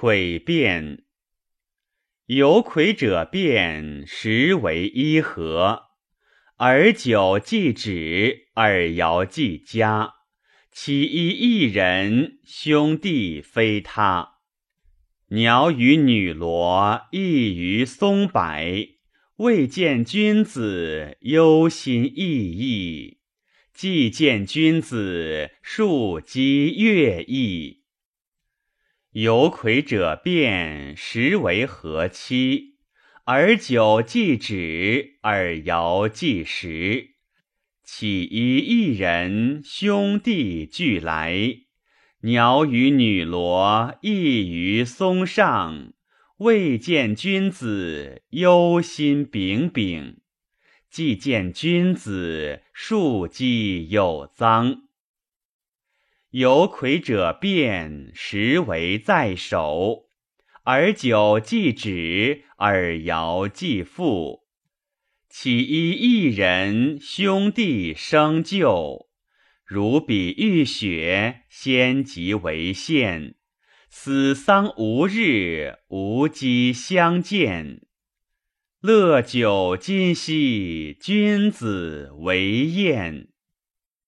魁变。有魁者变，实为一合。尔久既止，尔爻既加。其一一人，兄弟非他。鸟与女罗，异于松柏。未见君子，忧心忡忡。既见君子，数积乐毅。有魁者变，实为何妻。而久既止，而爻既时。起一一人，兄弟俱来。鸟与女罗，异于松上。未见君子，忧心忡忡。既见君子，庶几有臧。有魁者变，实为在手；而久既止，而肴既复。岂一一人，兄弟生就。如彼遇雪，先即为限。死丧无日，无机相见。乐久今夕，君子为宴。